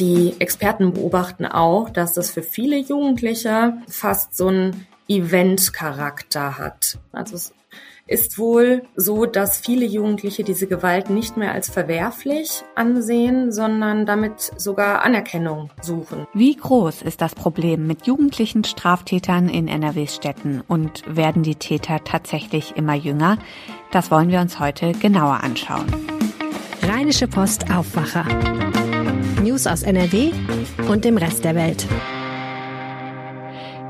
Die Experten beobachten auch, dass das für viele Jugendliche fast so ein Event-Charakter hat. Also es ist wohl so, dass viele Jugendliche diese Gewalt nicht mehr als verwerflich ansehen, sondern damit sogar Anerkennung suchen. Wie groß ist das Problem mit jugendlichen Straftätern in NRWs Städten und werden die Täter tatsächlich immer jünger? Das wollen wir uns heute genauer anschauen. Rheinische Post Aufwacher. News aus NRW und dem Rest der Welt.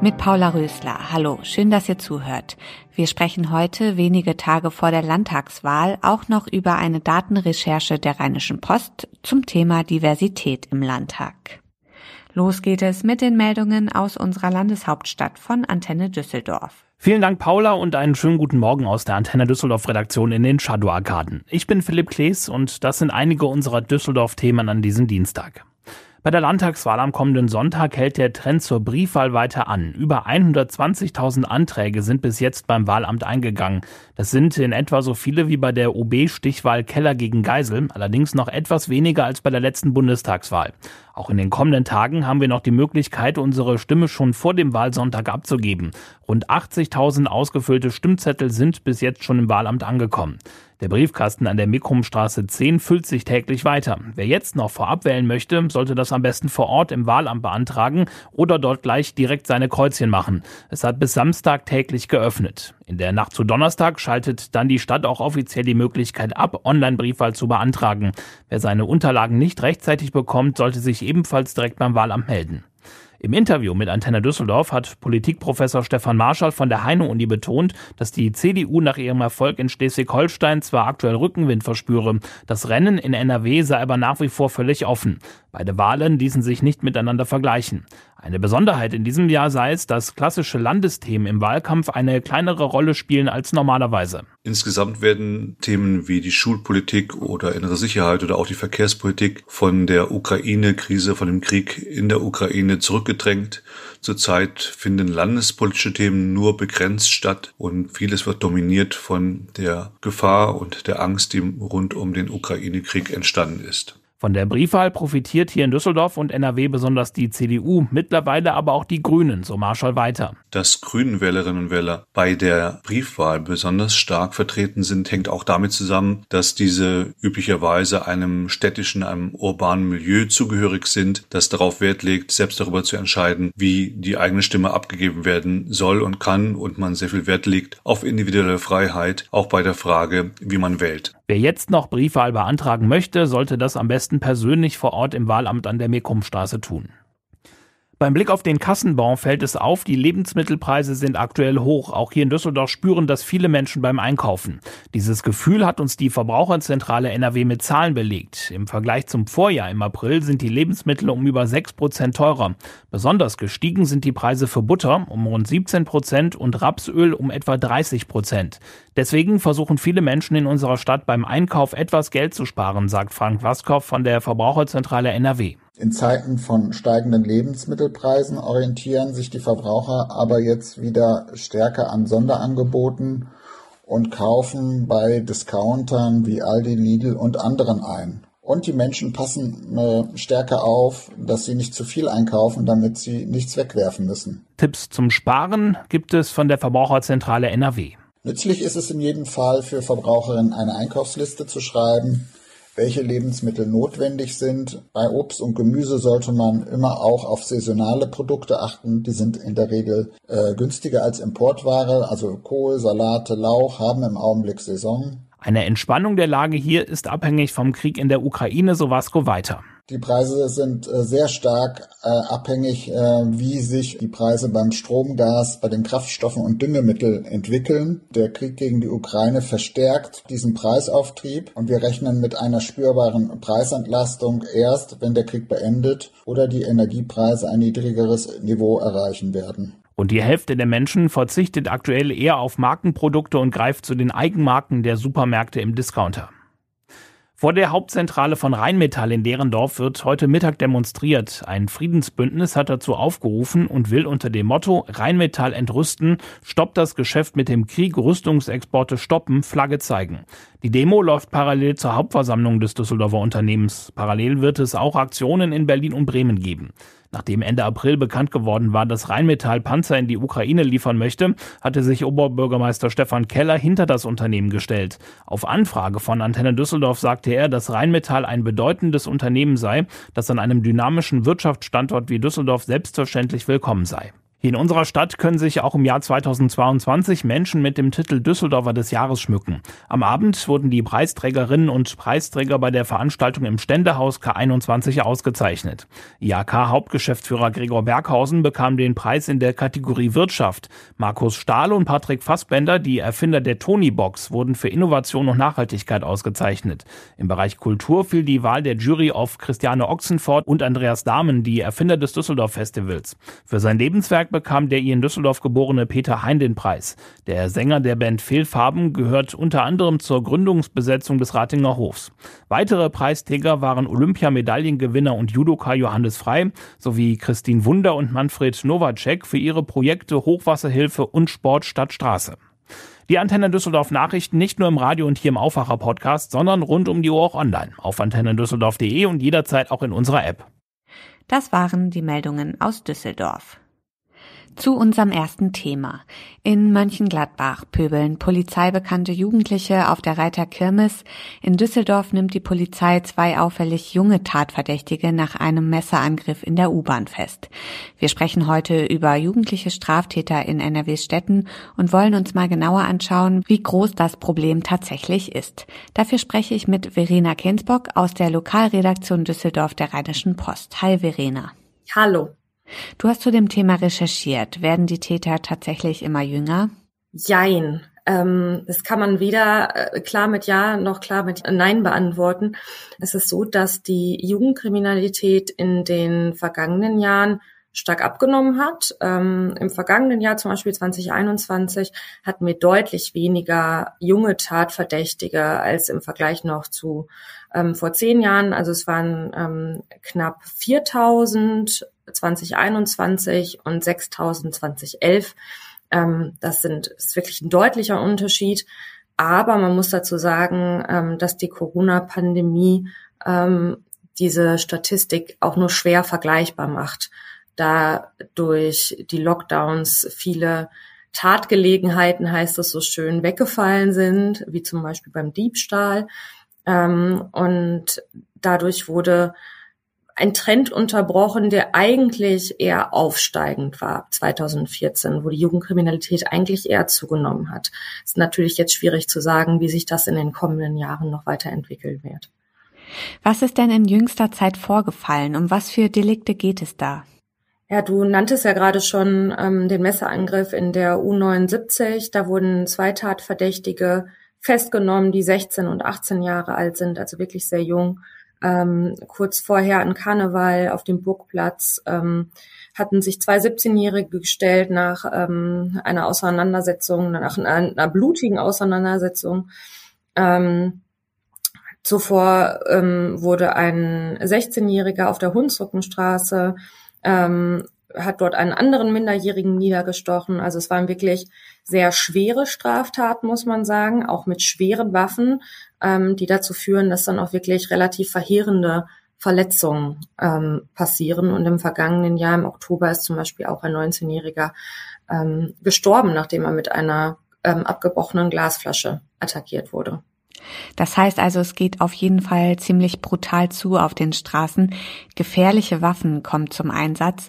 Mit Paula Rösler. Hallo, schön, dass ihr zuhört. Wir sprechen heute, wenige Tage vor der Landtagswahl, auch noch über eine Datenrecherche der Rheinischen Post zum Thema Diversität im Landtag. Los geht es mit den Meldungen aus unserer Landeshauptstadt von Antenne Düsseldorf. Vielen Dank, Paula, und einen schönen guten Morgen aus der Antenne Düsseldorf Redaktion in den Shadow Arkaden. Ich bin Philipp Klees und das sind einige unserer Düsseldorf-Themen an diesem Dienstag. Bei der Landtagswahl am kommenden Sonntag hält der Trend zur Briefwahl weiter an. Über 120.000 Anträge sind bis jetzt beim Wahlamt eingegangen. Das sind in etwa so viele wie bei der OB-Stichwahl Keller gegen Geisel, allerdings noch etwas weniger als bei der letzten Bundestagswahl. Auch in den kommenden Tagen haben wir noch die Möglichkeit, unsere Stimme schon vor dem Wahlsonntag abzugeben. Rund 80.000 ausgefüllte Stimmzettel sind bis jetzt schon im Wahlamt angekommen. Der Briefkasten an der Mikrumstraße 10 füllt sich täglich weiter. Wer jetzt noch vorab wählen möchte, sollte das am besten vor Ort im Wahlamt beantragen oder dort gleich direkt seine Kreuzchen machen. Es hat bis Samstag täglich geöffnet. In der Nacht zu Donnerstag schaltet dann die Stadt auch offiziell die Möglichkeit ab, Online-Briefwahl zu beantragen. Wer seine Unterlagen nicht rechtzeitig bekommt, sollte sich ebenfalls direkt beim Wahlamt melden. Im Interview mit Antenne Düsseldorf hat Politikprofessor Stefan Marschall von der Heine-Uni betont, dass die CDU nach ihrem Erfolg in Schleswig-Holstein zwar aktuell Rückenwind verspüre, das Rennen in NRW sei aber nach wie vor völlig offen. Beide Wahlen ließen sich nicht miteinander vergleichen. Eine Besonderheit in diesem Jahr sei es, dass klassische Landesthemen im Wahlkampf eine kleinere Rolle spielen als normalerweise. Insgesamt werden Themen wie die Schulpolitik oder innere Sicherheit oder auch die Verkehrspolitik von der Ukraine-Krise, von dem Krieg in der Ukraine zurückgedrängt. Zurzeit finden landespolitische Themen nur begrenzt statt und vieles wird dominiert von der Gefahr und der Angst, die rund um den Ukraine-Krieg entstanden ist. Von der Briefwahl profitiert hier in Düsseldorf und NRW besonders die CDU, mittlerweile aber auch die Grünen, so Marschall weiter. Dass Grünen Wählerinnen und Wähler bei der Briefwahl besonders stark vertreten sind, hängt auch damit zusammen, dass diese üblicherweise einem städtischen, einem urbanen Milieu zugehörig sind, das darauf Wert legt, selbst darüber zu entscheiden, wie die eigene Stimme abgegeben werden soll und kann und man sehr viel Wert legt auf individuelle Freiheit, auch bei der Frage, wie man wählt. Wer jetzt noch Briefwahl beantragen möchte, sollte das am besten persönlich vor Ort im Wahlamt an der Mekumstraße tun. Beim Blick auf den Kassenbon fällt es auf, die Lebensmittelpreise sind aktuell hoch. Auch hier in Düsseldorf spüren das viele Menschen beim Einkaufen. Dieses Gefühl hat uns die Verbraucherzentrale NRW mit Zahlen belegt. Im Vergleich zum Vorjahr im April sind die Lebensmittel um über 6 Prozent teurer. Besonders gestiegen sind die Preise für Butter um rund 17 Prozent und Rapsöl um etwa 30 Prozent. Deswegen versuchen viele Menschen in unserer Stadt beim Einkauf etwas Geld zu sparen, sagt Frank Waskow von der Verbraucherzentrale NRW. In Zeiten von steigenden Lebensmittelpreisen orientieren sich die Verbraucher aber jetzt wieder stärker an Sonderangeboten und kaufen bei Discountern wie Aldi, Lidl und anderen ein. Und die Menschen passen äh, stärker auf, dass sie nicht zu viel einkaufen, damit sie nichts wegwerfen müssen. Tipps zum Sparen gibt es von der Verbraucherzentrale NRW. Nützlich ist es in jedem Fall für Verbraucherinnen eine Einkaufsliste zu schreiben, welche Lebensmittel notwendig sind. Bei Obst und Gemüse sollte man immer auch auf saisonale Produkte achten. Die sind in der Regel äh, günstiger als Importware. Also Kohl, Salate, Lauch haben im Augenblick Saison. Eine Entspannung der Lage hier ist abhängig vom Krieg in der Ukraine, so Vasco weiter. Die Preise sind äh, sehr stark äh, abhängig, äh, wie sich die Preise beim Strom, Gas, bei den Kraftstoffen und Düngemitteln entwickeln. Der Krieg gegen die Ukraine verstärkt diesen Preisauftrieb und wir rechnen mit einer spürbaren Preisentlastung erst, wenn der Krieg beendet oder die Energiepreise ein niedrigeres Niveau erreichen werden. Und die Hälfte der Menschen verzichtet aktuell eher auf Markenprodukte und greift zu den Eigenmarken der Supermärkte im Discounter. Vor der Hauptzentrale von Rheinmetall in Derendorf wird heute Mittag demonstriert. Ein Friedensbündnis hat dazu aufgerufen und will unter dem Motto Rheinmetall entrüsten, stoppt das Geschäft mit dem Krieg, Rüstungsexporte stoppen, Flagge zeigen. Die Demo läuft parallel zur Hauptversammlung des Düsseldorfer Unternehmens. Parallel wird es auch Aktionen in Berlin und Bremen geben. Nachdem Ende April bekannt geworden war, dass Rheinmetall Panzer in die Ukraine liefern möchte, hatte sich Oberbürgermeister Stefan Keller hinter das Unternehmen gestellt. Auf Anfrage von Antenne Düsseldorf sagte er, dass Rheinmetall ein bedeutendes Unternehmen sei, das an einem dynamischen Wirtschaftsstandort wie Düsseldorf selbstverständlich willkommen sei. In unserer Stadt können sich auch im Jahr 2022 Menschen mit dem Titel Düsseldorfer des Jahres schmücken. Am Abend wurden die Preisträgerinnen und Preisträger bei der Veranstaltung im Ständehaus K21 ausgezeichnet. IAK-Hauptgeschäftsführer Gregor Berghausen bekam den Preis in der Kategorie Wirtschaft. Markus Stahl und Patrick Fassbender, die Erfinder der Tony-Box, wurden für Innovation und Nachhaltigkeit ausgezeichnet. Im Bereich Kultur fiel die Wahl der Jury auf Christiane Ochsenfort und Andreas Dahmen, die Erfinder des Düsseldorf Festivals. Für sein Lebenswerk bekam der in Düsseldorf geborene Peter Hein den Preis. Der Sänger der Band Fehlfarben gehört unter anderem zur Gründungsbesetzung des Ratinger Hofs. Weitere Preisträger waren Olympiamedaillengewinner und Judoka Johannes Frei sowie Christine Wunder und Manfred Nowacek für ihre Projekte Hochwasserhilfe und Sport statt Straße. Die Antenne Düsseldorf Nachrichten nicht nur im Radio und hier im Aufwacher Podcast, sondern rund um die Uhr auch online auf antennendüsseldorf.de und jederzeit auch in unserer App. Das waren die Meldungen aus Düsseldorf. Zu unserem ersten Thema. In Mönchengladbach pöbeln polizeibekannte Jugendliche auf der Reiter Kirmes. In Düsseldorf nimmt die Polizei zwei auffällig junge Tatverdächtige nach einem Messerangriff in der U-Bahn fest. Wir sprechen heute über jugendliche Straftäter in NRWs Städten und wollen uns mal genauer anschauen, wie groß das Problem tatsächlich ist. Dafür spreche ich mit Verena Kensbock aus der Lokalredaktion Düsseldorf der Rheinischen Post. Hi Verena. Hallo. Du hast zu dem Thema recherchiert. Werden die Täter tatsächlich immer jünger? Jein. Ähm, das kann man weder äh, klar mit Ja noch klar mit Nein beantworten. Es ist so, dass die Jugendkriminalität in den vergangenen Jahren stark abgenommen hat. Ähm, Im vergangenen Jahr, zum Beispiel 2021, hatten wir deutlich weniger junge Tatverdächtige als im Vergleich noch zu ähm, vor zehn Jahren. Also es waren knapp 4000 2021 und 6000 2011. Ähm, das sind, ist wirklich ein deutlicher Unterschied. Aber man muss dazu sagen, ähm, dass die Corona-Pandemie ähm, diese Statistik auch nur schwer vergleichbar macht, da durch die Lockdowns viele Tatgelegenheiten, heißt es so schön, weggefallen sind, wie zum Beispiel beim Diebstahl. Ähm, und dadurch wurde ein Trend unterbrochen, der eigentlich eher aufsteigend war 2014, wo die Jugendkriminalität eigentlich eher zugenommen hat. Es ist natürlich jetzt schwierig zu sagen, wie sich das in den kommenden Jahren noch weiterentwickeln wird. Was ist denn in jüngster Zeit vorgefallen? Um was für Delikte geht es da? Ja, du nanntest ja gerade schon ähm, den Messerangriff in der U79. Da wurden zwei Tatverdächtige festgenommen, die 16 und 18 Jahre alt sind, also wirklich sehr jung ähm, kurz vorher an Karneval auf dem Burgplatz ähm, hatten sich zwei 17-Jährige gestellt nach ähm, einer Auseinandersetzung, nach einer, einer blutigen Auseinandersetzung. Ähm, zuvor ähm, wurde ein 16-Jähriger auf der Hunsrückenstraße ähm, hat dort einen anderen Minderjährigen niedergestochen. Also es waren wirklich sehr schwere Straftaten, muss man sagen, auch mit schweren Waffen, ähm, die dazu führen, dass dann auch wirklich relativ verheerende Verletzungen ähm, passieren. Und im vergangenen Jahr, im Oktober, ist zum Beispiel auch ein 19-Jähriger ähm, gestorben, nachdem er mit einer ähm, abgebrochenen Glasflasche attackiert wurde. Das heißt also, es geht auf jeden Fall ziemlich brutal zu auf den Straßen. Gefährliche Waffen kommen zum Einsatz.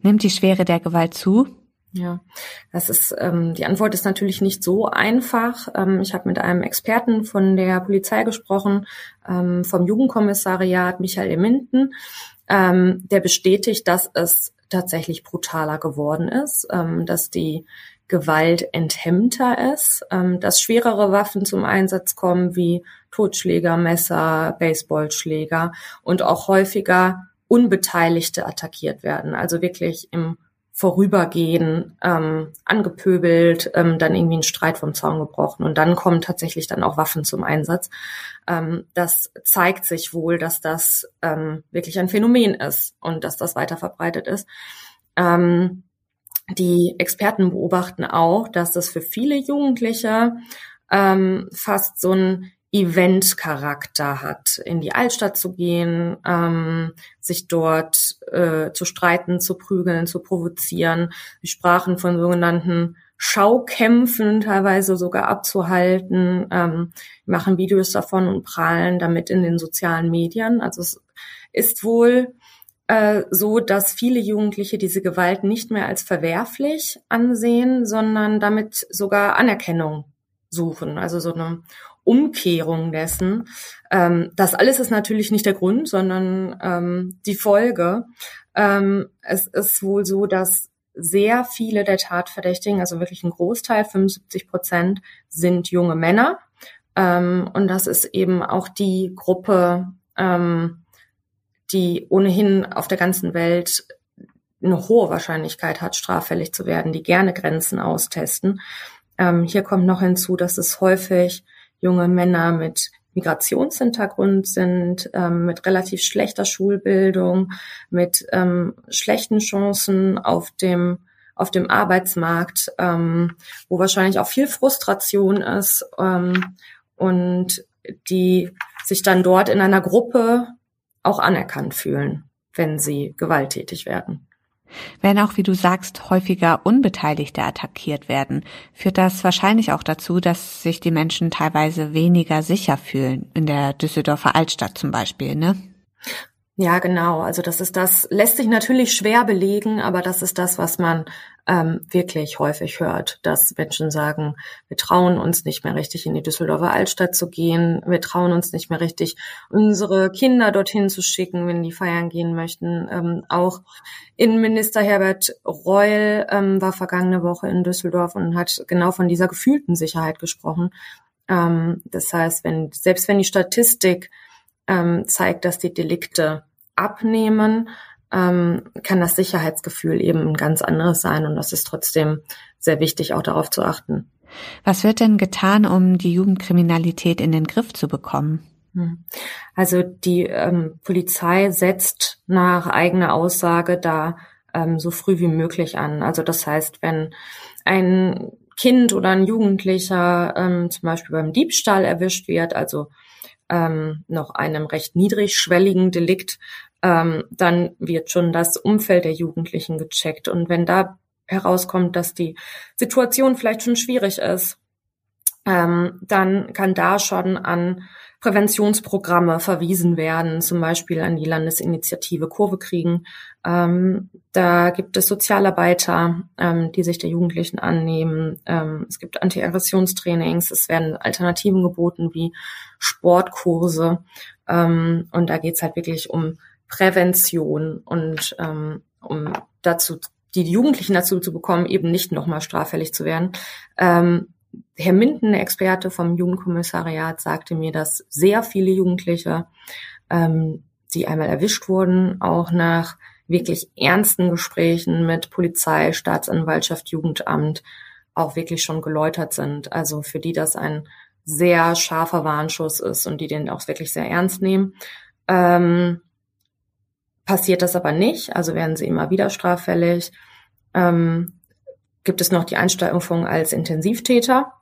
Nimmt die Schwere der Gewalt zu? Ja, das ist ähm, die Antwort ist natürlich nicht so einfach. Ähm, ich habe mit einem Experten von der Polizei gesprochen, ähm, vom Jugendkommissariat Michael Eminten. Ähm, der bestätigt, dass es tatsächlich brutaler geworden ist, ähm, dass die Gewalt enthemmter ist, ähm, dass schwerere Waffen zum Einsatz kommen wie Totschläger, Messer, Baseballschläger und auch häufiger Unbeteiligte attackiert werden, also wirklich im Vorübergehen ähm, angepöbelt, ähm, dann irgendwie ein Streit vom Zaun gebrochen und dann kommen tatsächlich dann auch Waffen zum Einsatz. Ähm, das zeigt sich wohl, dass das ähm, wirklich ein Phänomen ist und dass das weiter verbreitet ist. Ähm, die Experten beobachten auch, dass das für viele Jugendliche ähm, fast so ein Event-Charakter hat, in die Altstadt zu gehen, ähm, sich dort äh, zu streiten, zu prügeln, zu provozieren. Wir sprachen von sogenannten Schaukämpfen teilweise sogar abzuhalten, ähm, machen Videos davon und prahlen damit in den sozialen Medien. Also es ist wohl äh, so, dass viele Jugendliche diese Gewalt nicht mehr als verwerflich ansehen, sondern damit sogar Anerkennung suchen. Also so eine Umkehrung dessen. Ähm, das alles ist natürlich nicht der Grund, sondern ähm, die Folge. Ähm, es ist wohl so, dass sehr viele der Tatverdächtigen, also wirklich ein Großteil, 75 Prozent, sind junge Männer. Ähm, und das ist eben auch die Gruppe, ähm, die ohnehin auf der ganzen Welt eine hohe Wahrscheinlichkeit hat, straffällig zu werden, die gerne Grenzen austesten. Ähm, hier kommt noch hinzu, dass es häufig junge Männer mit Migrationshintergrund sind, ähm, mit relativ schlechter Schulbildung, mit ähm, schlechten Chancen auf dem auf dem Arbeitsmarkt, ähm, wo wahrscheinlich auch viel Frustration ist ähm, und die sich dann dort in einer Gruppe auch anerkannt fühlen, wenn sie gewalttätig werden. Wenn auch, wie du sagst, häufiger Unbeteiligte attackiert werden, führt das wahrscheinlich auch dazu, dass sich die Menschen teilweise weniger sicher fühlen, in der Düsseldorfer Altstadt zum Beispiel, ne? Ja, genau. Also das ist das, lässt sich natürlich schwer belegen, aber das ist das, was man ähm, wirklich häufig hört, dass Menschen sagen, wir trauen uns nicht mehr richtig in die Düsseldorfer Altstadt zu gehen, wir trauen uns nicht mehr richtig, unsere Kinder dorthin zu schicken, wenn die feiern gehen möchten. Ähm, auch Innenminister Herbert Reul ähm, war vergangene Woche in Düsseldorf und hat genau von dieser gefühlten Sicherheit gesprochen. Ähm, das heißt, wenn selbst wenn die Statistik ähm, zeigt, dass die Delikte abnehmen, ähm, kann das Sicherheitsgefühl eben ein ganz anderes sein. Und das ist trotzdem sehr wichtig, auch darauf zu achten. Was wird denn getan, um die Jugendkriminalität in den Griff zu bekommen? Hm. Also die ähm, Polizei setzt nach eigener Aussage da ähm, so früh wie möglich an. Also das heißt, wenn ein Kind oder ein Jugendlicher ähm, zum Beispiel beim Diebstahl erwischt wird, also ähm, noch einem recht niedrigschwelligen Delikt, ähm, dann wird schon das Umfeld der Jugendlichen gecheckt. Und wenn da herauskommt, dass die Situation vielleicht schon schwierig ist, ähm, dann kann da schon an Präventionsprogramme verwiesen werden, zum Beispiel an die Landesinitiative Kurve kriegen. Ähm, da gibt es Sozialarbeiter, ähm, die sich der Jugendlichen annehmen. Ähm, es gibt Anti-Aggressionstrainings, es werden Alternativen geboten wie Sportkurse. Ähm, und da geht's halt wirklich um Prävention und ähm, um dazu die Jugendlichen dazu zu bekommen, eben nicht nochmal straffällig zu werden. Ähm, Herr Minden, Experte vom Jugendkommissariat, sagte mir, dass sehr viele Jugendliche, die einmal erwischt wurden, auch nach wirklich ernsten Gesprächen mit Polizei, Staatsanwaltschaft, Jugendamt auch wirklich schon geläutert sind. Also für die das ein sehr scharfer Warnschuss ist und die den auch wirklich sehr ernst nehmen. Ähm, passiert das aber nicht, also werden sie immer wieder straffällig. Ähm, gibt es noch die Einstufung als Intensivtäter.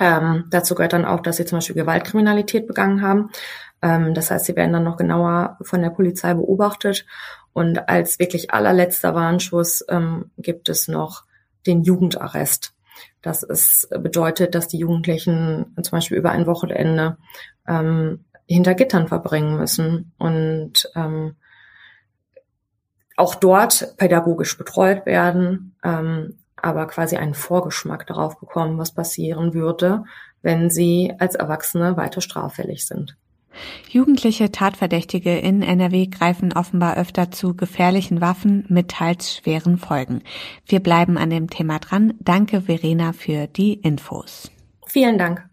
Ähm, dazu gehört dann auch, dass sie zum Beispiel Gewaltkriminalität begangen haben. Ähm, das heißt, sie werden dann noch genauer von der Polizei beobachtet. Und als wirklich allerletzter Warnschuss ähm, gibt es noch den Jugendarrest. Das ist, bedeutet, dass die Jugendlichen zum Beispiel über ein Wochenende ähm, hinter Gittern verbringen müssen und ähm, auch dort pädagogisch betreut werden, ähm, aber quasi einen Vorgeschmack darauf bekommen, was passieren würde, wenn sie als Erwachsene weiter straffällig sind. Jugendliche Tatverdächtige in NRW greifen offenbar öfter zu gefährlichen Waffen mit teils schweren Folgen. Wir bleiben an dem Thema dran. Danke, Verena, für die Infos. Vielen Dank.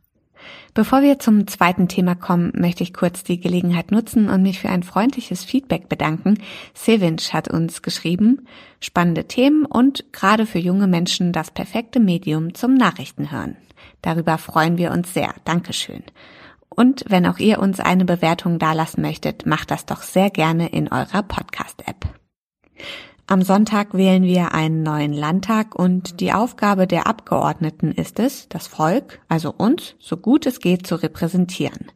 Bevor wir zum zweiten Thema kommen, möchte ich kurz die Gelegenheit nutzen und mich für ein freundliches Feedback bedanken. Sevinch hat uns geschrieben, spannende Themen und gerade für junge Menschen das perfekte Medium zum Nachrichtenhören. Darüber freuen wir uns sehr. Dankeschön. Und wenn auch ihr uns eine Bewertung dalassen möchtet, macht das doch sehr gerne in eurer Podcast-App. Am Sonntag wählen wir einen neuen Landtag und die Aufgabe der Abgeordneten ist es, das Volk, also uns, so gut es geht zu repräsentieren.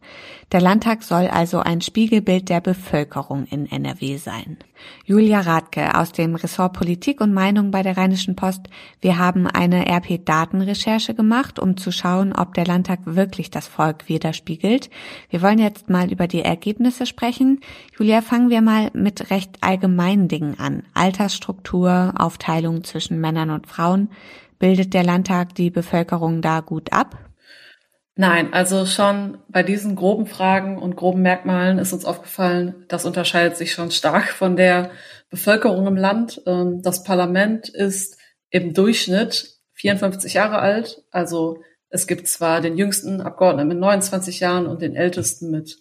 Der Landtag soll also ein Spiegelbild der Bevölkerung in NRW sein. Julia Radke aus dem Ressort Politik und Meinung bei der Rheinischen Post. Wir haben eine RP-Datenrecherche gemacht, um zu schauen, ob der Landtag wirklich das Volk widerspiegelt. Wir wollen jetzt mal über die Ergebnisse sprechen. Julia, fangen wir mal mit recht allgemeinen Dingen an. Altersstruktur, Aufteilung zwischen Männern und Frauen. Bildet der Landtag die Bevölkerung da gut ab? Nein, also schon bei diesen groben Fragen und groben Merkmalen ist uns aufgefallen, das unterscheidet sich schon stark von der Bevölkerung im Land. Ähm, das Parlament ist im Durchschnitt 54 Jahre alt. Also es gibt zwar den jüngsten Abgeordneten mit 29 Jahren und den ältesten mit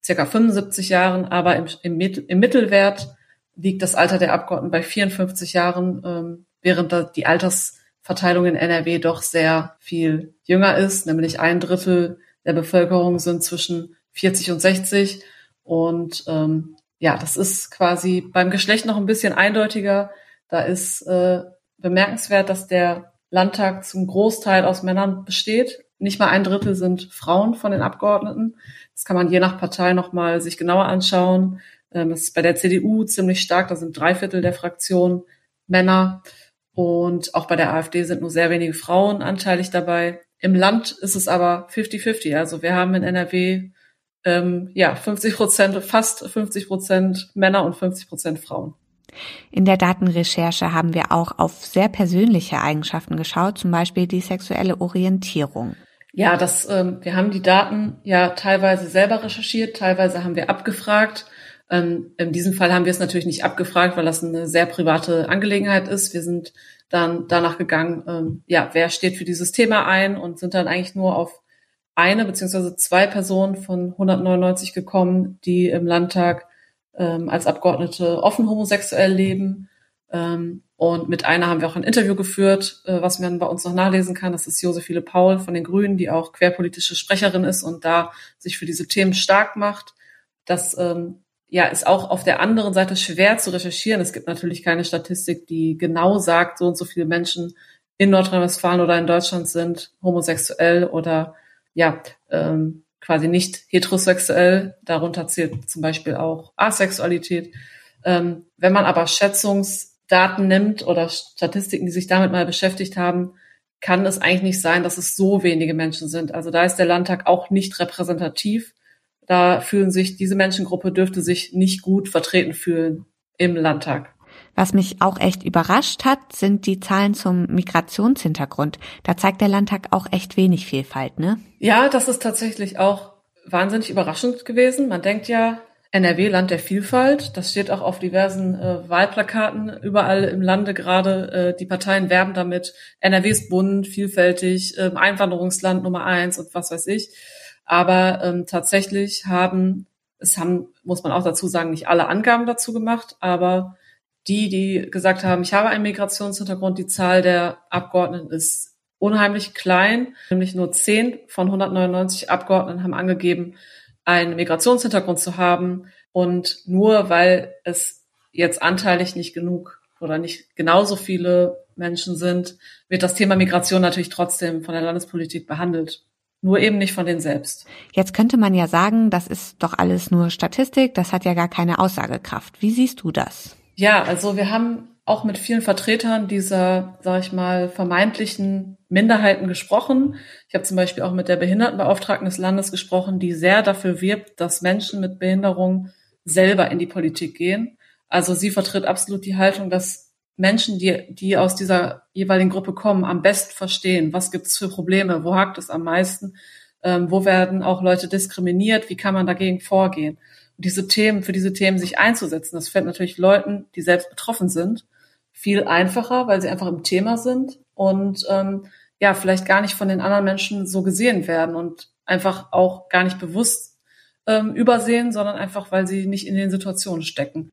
circa 75 Jahren, aber im, im, im Mittelwert liegt das Alter der Abgeordneten bei 54 Jahren, ähm, während die Alters Verteilung in NRW doch sehr viel jünger ist, nämlich ein Drittel der Bevölkerung sind zwischen 40 und 60. Und ähm, ja, das ist quasi beim Geschlecht noch ein bisschen eindeutiger. Da ist äh, bemerkenswert, dass der Landtag zum Großteil aus Männern besteht. Nicht mal ein Drittel sind Frauen von den Abgeordneten. Das kann man je nach Partei nochmal sich genauer anschauen. Ähm, das ist bei der CDU ziemlich stark. Da sind drei Viertel der Fraktion Männer. Und auch bei der AfD sind nur sehr wenige Frauen anteilig dabei. Im Land ist es aber 50-50. Also wir haben in NRW ähm, ja 50 Prozent, fast 50 Prozent Männer und 50 Prozent Frauen. In der Datenrecherche haben wir auch auf sehr persönliche Eigenschaften geschaut, zum Beispiel die sexuelle Orientierung. Ja, das, ähm, wir haben die Daten ja teilweise selber recherchiert, teilweise haben wir abgefragt. Ähm, in diesem Fall haben wir es natürlich nicht abgefragt, weil das eine sehr private Angelegenheit ist. Wir sind dann danach gegangen, ähm, ja, wer steht für dieses Thema ein und sind dann eigentlich nur auf eine beziehungsweise zwei Personen von 199 gekommen, die im Landtag ähm, als Abgeordnete offen homosexuell leben. Ähm, und mit einer haben wir auch ein Interview geführt, äh, was man bei uns noch nachlesen kann. Das ist Josephine Paul von den Grünen, die auch querpolitische Sprecherin ist und da sich für diese Themen stark macht. Das ähm, ja, ist auch auf der anderen Seite schwer zu recherchieren. Es gibt natürlich keine Statistik, die genau sagt, so und so viele Menschen in Nordrhein-Westfalen oder in Deutschland sind homosexuell oder ja, ähm, quasi nicht heterosexuell. Darunter zählt zum Beispiel auch Asexualität. Ähm, wenn man aber Schätzungsdaten nimmt oder Statistiken, die sich damit mal beschäftigt haben, kann es eigentlich nicht sein, dass es so wenige Menschen sind. Also da ist der Landtag auch nicht repräsentativ. Da fühlen sich, diese Menschengruppe dürfte sich nicht gut vertreten fühlen im Landtag. Was mich auch echt überrascht hat, sind die Zahlen zum Migrationshintergrund. Da zeigt der Landtag auch echt wenig Vielfalt, ne? Ja, das ist tatsächlich auch wahnsinnig überraschend gewesen. Man denkt ja, NRW, Land der Vielfalt. Das steht auch auf diversen äh, Wahlplakaten überall im Lande gerade. Äh, die Parteien werben damit. NRW ist bunt, vielfältig, äh, Einwanderungsland Nummer eins und was weiß ich. Aber ähm, tatsächlich haben, es haben, muss man auch dazu sagen, nicht alle Angaben dazu gemacht, aber die, die gesagt haben, ich habe einen Migrationshintergrund, die Zahl der Abgeordneten ist unheimlich klein, nämlich nur 10 von 199 Abgeordneten haben angegeben, einen Migrationshintergrund zu haben. Und nur weil es jetzt anteilig nicht genug oder nicht genauso viele Menschen sind, wird das Thema Migration natürlich trotzdem von der Landespolitik behandelt nur eben nicht von denen selbst. Jetzt könnte man ja sagen, das ist doch alles nur Statistik, das hat ja gar keine Aussagekraft. Wie siehst du das? Ja, also wir haben auch mit vielen Vertretern dieser, sage ich mal, vermeintlichen Minderheiten gesprochen. Ich habe zum Beispiel auch mit der Behindertenbeauftragten des Landes gesprochen, die sehr dafür wirbt, dass Menschen mit Behinderung selber in die Politik gehen. Also sie vertritt absolut die Haltung, dass Menschen, die, die aus dieser jeweiligen Gruppe kommen, am besten verstehen, was gibt es für Probleme, wo hakt es am meisten, ähm, wo werden auch Leute diskriminiert, wie kann man dagegen vorgehen. Und diese Themen, für diese Themen sich einzusetzen, das fällt natürlich Leuten, die selbst betroffen sind, viel einfacher, weil sie einfach im Thema sind und ähm, ja, vielleicht gar nicht von den anderen Menschen so gesehen werden. Und einfach auch gar nicht bewusst ähm, übersehen, sondern einfach, weil sie nicht in den Situationen stecken.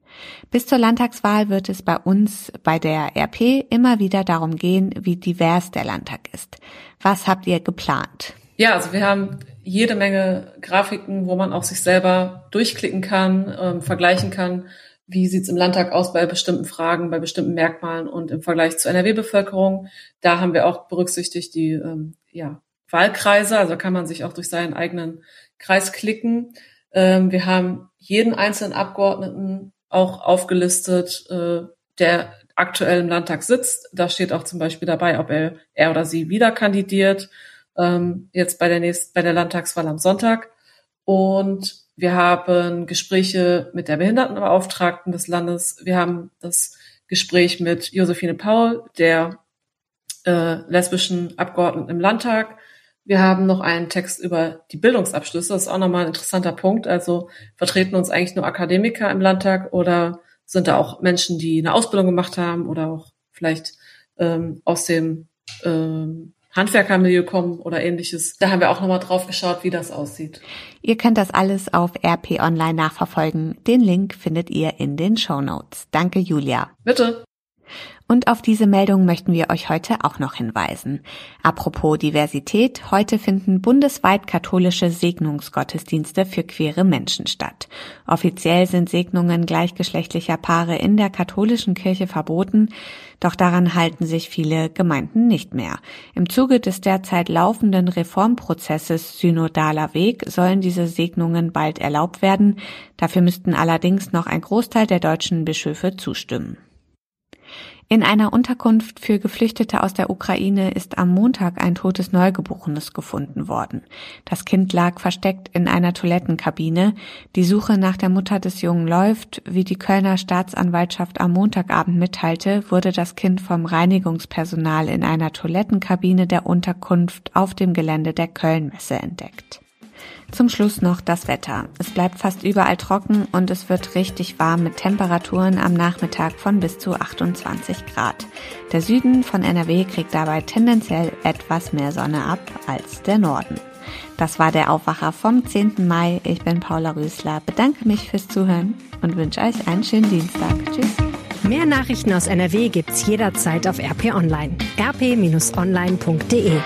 Bis zur Landtagswahl wird es bei uns bei der RP immer wieder darum gehen, wie divers der Landtag ist. Was habt ihr geplant? Ja, also wir haben jede Menge Grafiken, wo man auch sich selber durchklicken kann, ähm, vergleichen kann, wie sieht's im Landtag aus bei bestimmten Fragen, bei bestimmten Merkmalen und im Vergleich zur NRW-Bevölkerung. Da haben wir auch berücksichtigt die ähm, ja, Wahlkreise, also kann man sich auch durch seinen eigenen Kreis klicken. Ähm, wir haben jeden einzelnen Abgeordneten auch aufgelistet, äh, der aktuell im Landtag sitzt. Da steht auch zum Beispiel dabei, ob er, er oder sie wieder kandidiert, ähm, jetzt bei der nächsten, bei der Landtagswahl am Sonntag. Und wir haben Gespräche mit der Behindertenbeauftragten des Landes. Wir haben das Gespräch mit Josephine Paul, der äh, lesbischen Abgeordneten im Landtag. Wir haben noch einen Text über die Bildungsabschlüsse. Das ist auch nochmal ein interessanter Punkt. Also vertreten uns eigentlich nur Akademiker im Landtag oder sind da auch Menschen, die eine Ausbildung gemacht haben oder auch vielleicht ähm, aus dem ähm, Handwerkermilieu kommen oder ähnliches. Da haben wir auch nochmal drauf geschaut, wie das aussieht. Ihr könnt das alles auf RP Online nachverfolgen. Den Link findet ihr in den Show Notes. Danke, Julia. Bitte. Und auf diese Meldung möchten wir euch heute auch noch hinweisen. Apropos Diversität, heute finden bundesweit katholische Segnungsgottesdienste für queere Menschen statt. Offiziell sind Segnungen gleichgeschlechtlicher Paare in der katholischen Kirche verboten, doch daran halten sich viele Gemeinden nicht mehr. Im Zuge des derzeit laufenden Reformprozesses Synodaler Weg sollen diese Segnungen bald erlaubt werden. Dafür müssten allerdings noch ein Großteil der deutschen Bischöfe zustimmen. In einer Unterkunft für Geflüchtete aus der Ukraine ist am Montag ein totes Neugeborenes gefunden worden. Das Kind lag versteckt in einer Toilettenkabine. Die Suche nach der Mutter des Jungen läuft. Wie die Kölner Staatsanwaltschaft am Montagabend mitteilte, wurde das Kind vom Reinigungspersonal in einer Toilettenkabine der Unterkunft auf dem Gelände der Kölnmesse entdeckt. Zum Schluss noch das Wetter. Es bleibt fast überall trocken und es wird richtig warm mit Temperaturen am Nachmittag von bis zu 28 Grad. Der Süden von NRW kriegt dabei tendenziell etwas mehr Sonne ab als der Norden. Das war der Aufwacher vom 10. Mai. Ich bin Paula Rösler, bedanke mich fürs Zuhören und wünsche euch einen schönen Dienstag. Tschüss. Mehr Nachrichten aus NRW gibt's jederzeit auf RP Online. rp-online.de